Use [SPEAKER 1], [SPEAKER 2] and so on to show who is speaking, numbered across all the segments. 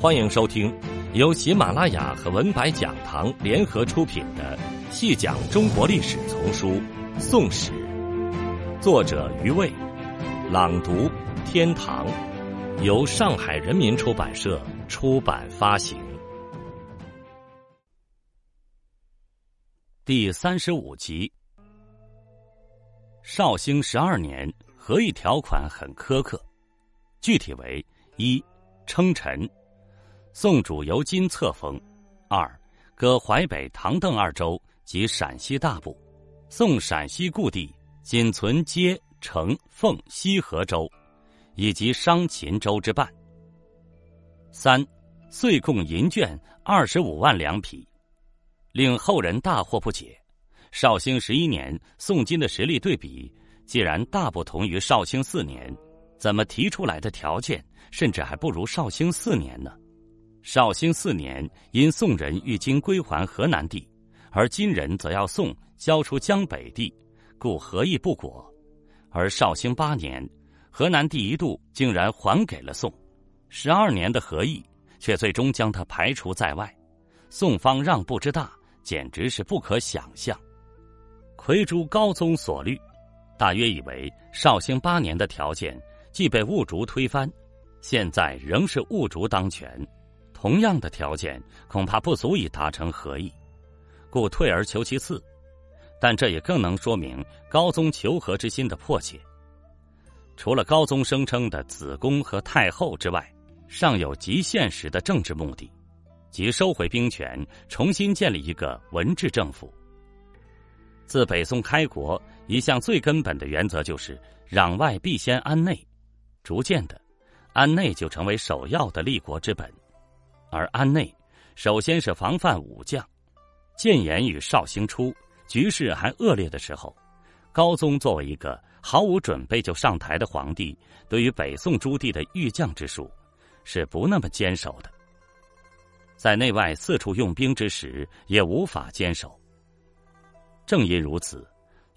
[SPEAKER 1] 欢迎收听由喜马拉雅和文白讲堂联合出品的《细讲中国历史丛书·宋史》，作者余卫，朗读天堂，由上海人民出版社出版发行。第三十五集，绍兴十二年，合议条款很苛刻，具体为一称臣。宋主由今册封，二割淮北、唐邓二州及陕西大部，宋陕西故地仅存接、成、凤、西河州，以及商秦州之半。三岁贡银绢二十五万两匹，令后人大惑不解。绍兴十一年，宋金的实力对比，既然大不同于绍兴四年，怎么提出来的条件甚至还不如绍兴四年呢？绍兴四年，因宋人欲经归还河南地，而金人则要宋交出江北地，故何议不果。而绍兴八年，河南地一度竟然还给了宋，十二年的和议却最终将他排除在外。宋方让步之大，简直是不可想象。魁诸高宗所虑，大约以为绍兴八年的条件既被兀竹推翻，现在仍是兀竹当权。同样的条件恐怕不足以达成合议，故退而求其次。但这也更能说明高宗求和之心的迫切。除了高宗声称的子宫和太后之外，尚有极现实的政治目的，即收回兵权，重新建立一个文治政府。自北宋开国，一项最根本的原则就是攘外必先安内，逐渐的，安内就成为首要的立国之本。而安内，首先是防范武将。建炎与绍兴初局势还恶劣的时候，高宗作为一个毫无准备就上台的皇帝，对于北宋诸地的御将之术，是不那么坚守的。在内外四处用兵之时，也无法坚守。正因如此，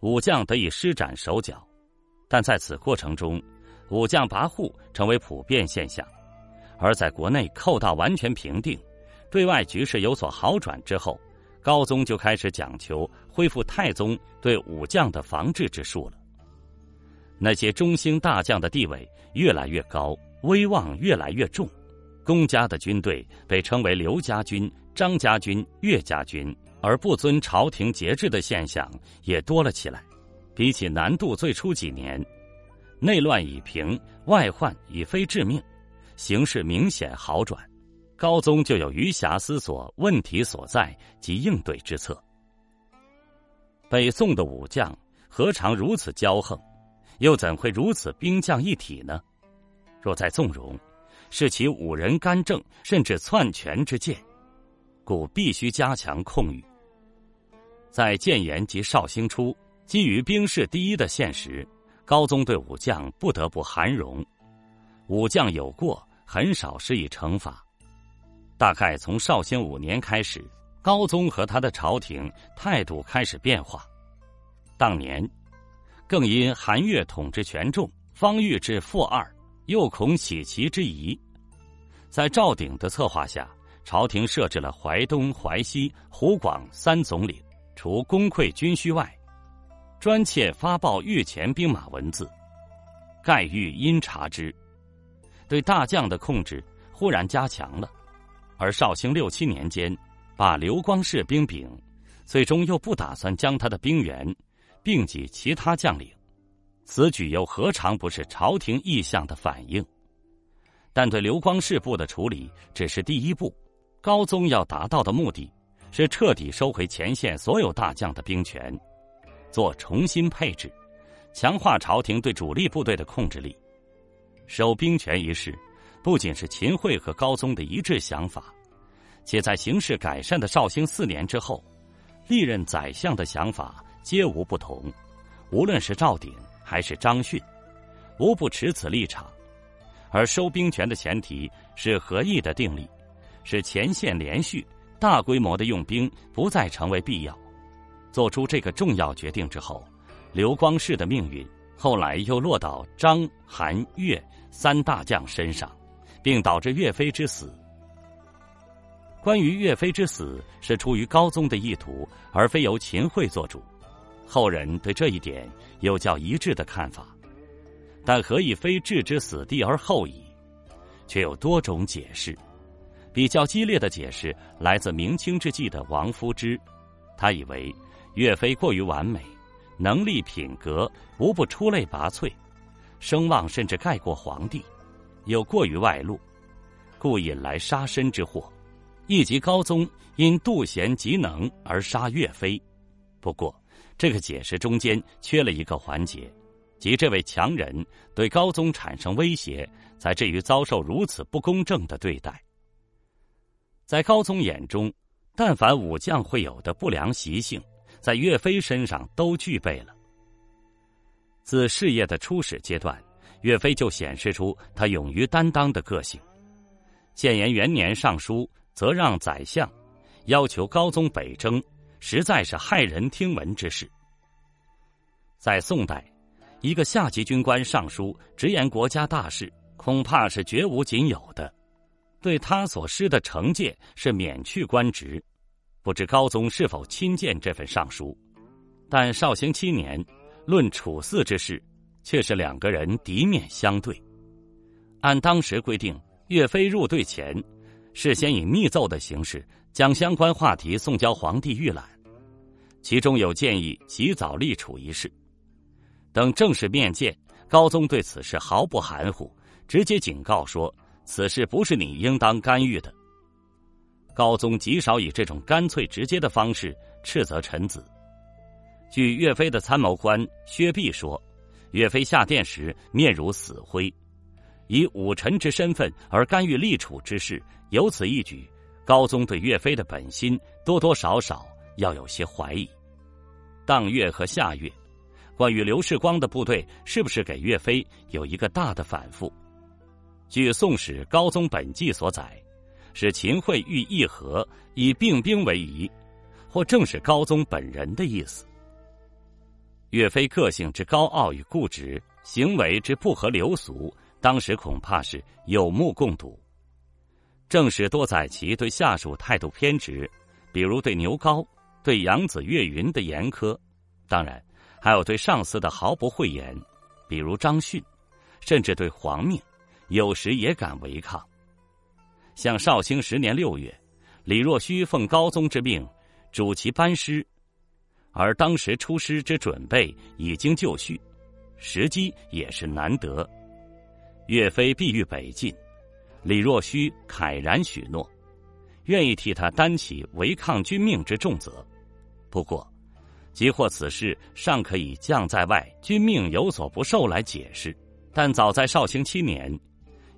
[SPEAKER 1] 武将得以施展手脚，但在此过程中，武将跋扈成为普遍现象。而在国内寇盗完全平定，对外局势有所好转之后，高宗就开始讲求恢复太宗对武将的防治之术了。那些中兴大将的地位越来越高，威望越来越重，公家的军队被称为刘家军、张家军、岳家军，而不遵朝廷节制的现象也多了起来。比起南渡最初几年，内乱已平，外患已非致命。形势明显好转，高宗就有余暇思索问题所在及应对之策。北宋的武将何尝如此骄横，又怎会如此兵将一体呢？若再纵容，是其五人干政甚至篡权之见，故必须加强控御。在建炎及绍兴初，基于兵势第一的现实，高宗对武将不得不含容，武将有过。很少施以惩罚，大概从绍兴五年开始，高宗和他的朝廷态度开始变化。当年，更因韩越统治权重，方欲至负二，又恐起其之疑，在赵鼎的策划下，朝廷设置了淮东、淮西、湖广三总领，除公馈军需外，专切发报御前兵马文字，盖欲因察之。对大将的控制忽然加强了，而绍兴六七年间，把刘光世兵柄，最终又不打算将他的兵员并给其他将领，此举又何尝不是朝廷意向的反应？但对刘光世部的处理只是第一步，高宗要达到的目的，是彻底收回前线所有大将的兵权，做重新配置，强化朝廷对主力部队的控制力。收兵权一事，不仅是秦桧和高宗的一致想法，且在形势改善的绍兴四年之后，历任宰相的想法皆无不同。无论是赵鼎还是张逊，无不持此立场。而收兵权的前提是合议的定立，使前线连续、大规模的用兵不再成为必要。做出这个重要决定之后，刘光世的命运后来又落到张、韩、岳。三大将身上，并导致岳飞之死，关于岳飞之死是出于高宗的意图，而非由秦桧做主，后人对这一点有较一致的看法。但何以非置之死地而后已？却有多种解释。比较激烈的解释来自明清之际的王夫之，他以为岳飞过于完美，能力品格无不出类拔萃，声望甚至盖过皇帝，又过于外露，故引来杀身之祸。以及高宗因妒贤嫉能而杀岳飞。不过，这个解释中间缺了一个环节。即这位强人对高宗产生威胁，才至于遭受如此不公正的对待。在高宗眼中，但凡武将会有的不良习性，在岳飞身上都具备了。自事业的初始阶段，岳飞就显示出他勇于担当的个性。建炎元年上书则让宰相，要求高宗北征，实在是骇人听闻之事。在宋代。一个下级军官上书直言国家大事，恐怕是绝无仅有的。对他所施的惩戒是免去官职。不知高宗是否亲见这份上书？但绍兴七年论处嗣之事，却是两个人敌面相对。按当时规定，岳飞入队前，事先以密奏的形式将相关话题送交皇帝预览，其中有建议及早立储一事。等正式面见，高宗对此事毫不含糊，直接警告说：“此事不是你应当干预的。”高宗极少以这种干脆直接的方式斥责臣子。据岳飞的参谋官薛弼说，岳飞下殿时面如死灰，以武臣之身份而干预立储之事，有此一举，高宗对岳飞的本心多多少少要有些怀疑。当月和下月。关于刘世光的部队是不是给岳飞有一个大的反复？据《宋史·高宗本纪》所载，使秦桧欲议和，以并兵为宜，或正是高宗本人的意思。岳飞个性之高傲与固执，行为之不合流俗，当时恐怕是有目共睹。正史多载其对下属态度偏执，比如对牛皋、对养子岳云的严苛，当然。还有对上司的毫不讳言，比如张逊，甚至对皇命，有时也敢违抗。像绍兴十年六月，李若虚奉高宗之命，主其班师，而当时出师之准备已经就绪，时机也是难得。岳飞必欲北进，李若虚慨然许诺，愿意替他担起违抗军命之重责。不过。即或此事尚可以将在外，君命有所不受来解释，但早在绍兴七年，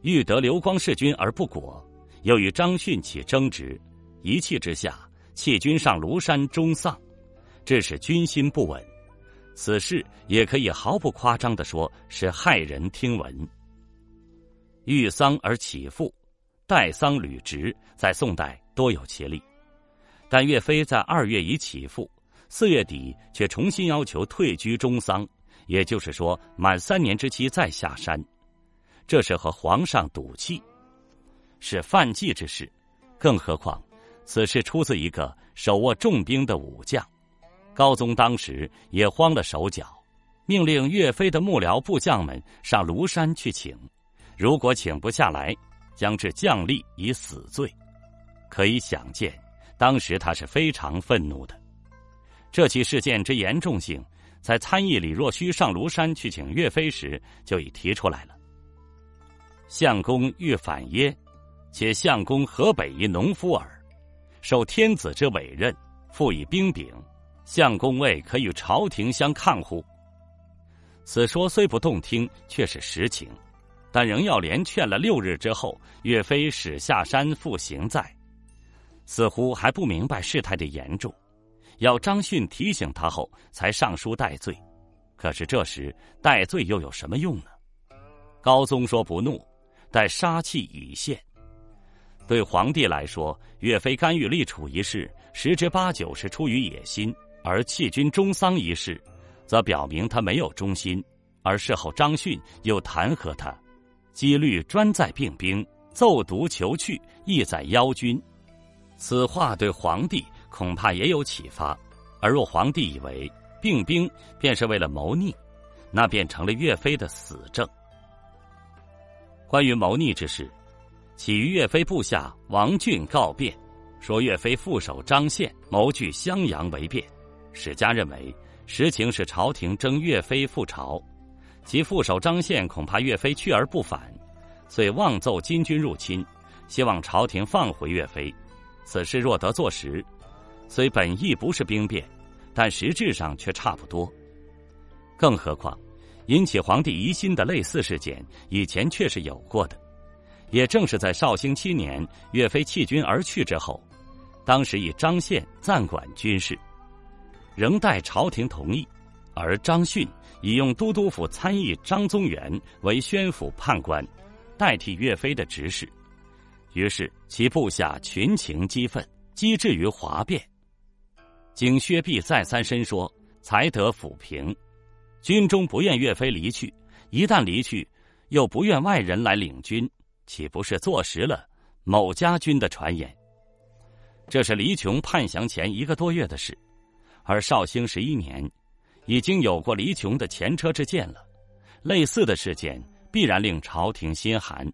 [SPEAKER 1] 欲得刘光弑君而不果，又与张逊起争执，一气之下弃军上庐山终丧，致使军心不稳。此事也可以毫不夸张的说，是骇人听闻。遇丧而起复，待丧履职，在宋代多有其例，但岳飞在二月已起复。四月底，却重新要求退居中丧，也就是说，满三年之期再下山，这是和皇上赌气，是犯忌之事。更何况，此事出自一个手握重兵的武将。高宗当时也慌了手脚，命令岳飞的幕僚部将们上庐山去请，如果请不下来，将至将吏以死罪。可以想见，当时他是非常愤怒的。这起事件之严重性，在参议李若虚上庐山去请岳飞时就已提出来了。相公欲反耶？且相公河北一农夫耳，受天子之委任，复以兵柄，相公位可与朝廷相抗乎？此说虽不动听，却是实情，但仍要连劝了六日之后，岳飞始下山复行在，似乎还不明白事态的严重。要张逊提醒他后，才上书戴罪。可是这时戴罪又有什么用呢？高宗说不怒，待杀气已现。对皇帝来说，岳飞干预立储一事，十之八九是出于野心；而弃军中丧一事，则表明他没有忠心。而事后张逊又弹劾他，几率专在并兵，奏读求去，意在邀军。此话对皇帝恐怕也有启发。而若皇帝以为并兵便是为了谋逆，那便成了岳飞的死证。关于谋逆之事，起于岳飞部下王俊告变，说岳飞副手张宪谋据襄阳为变。史家认为实情是朝廷征岳飞赴朝，其副手张宪恐怕岳飞去而不返，遂妄奏金军入侵，希望朝廷放回岳飞。此事若得坐实。虽本意不是兵变，但实质上却差不多。更何况，引起皇帝疑心的类似事件，以前确实有过的。也正是在绍兴七年，岳飞弃军而去之后，当时以张宪暂管军事，仍待朝廷同意，而张逊已用都督府参议张宗元为宣府判官，代替岳飞的职事。于是其部下群情激愤，机智于哗变。经薛弼再三申说，才得抚平。军中不愿岳飞离去，一旦离去，又不愿外人来领军，岂不是坐实了某家军的传言？这是黎琼叛降前一个多月的事，而绍兴十一年，已经有过黎琼的前车之鉴了。类似的事件必然令朝廷心寒，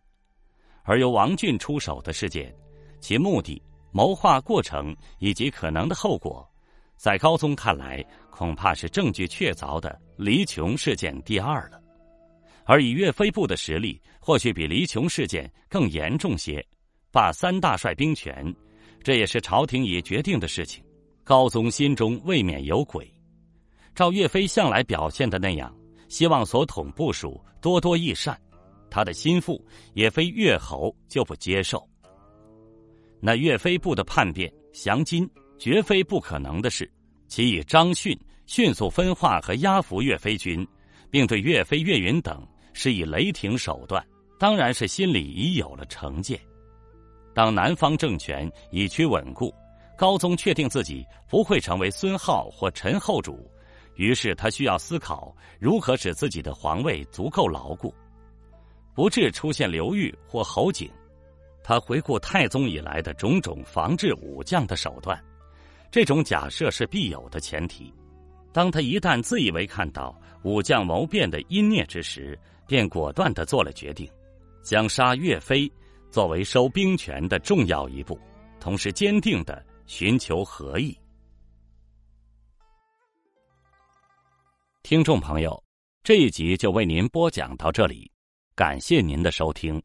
[SPEAKER 1] 而由王俊出手的事件，其目的、谋划过程以及可能的后果。在高宗看来，恐怕是证据确凿的黎琼事件第二了，而以岳飞部的实力，或许比黎琼事件更严重些。罢三大帅兵权，这也是朝廷已决定的事情。高宗心中未免有鬼，照岳飞向来表现的那样，希望所统部署多多益善，他的心腹也非岳侯就不接受。那岳飞部的叛变降金。绝非不可能的事，其以张逊迅速分化和压服岳飞军，并对岳飞、岳云等施以雷霆手段，当然是心里已有了成见。当南方政权已趋稳固，高宗确定自己不会成为孙浩或陈后主，于是他需要思考如何使自己的皇位足够牢固，不致出现刘裕或侯景。他回顾太宗以来的种种防治武将的手段。这种假设是必有的前提。当他一旦自以为看到武将谋变的阴孽之时，便果断的做了决定，将杀岳飞作为收兵权的重要一步，同时坚定的寻求合议。听众朋友，这一集就为您播讲到这里，感谢您的收听。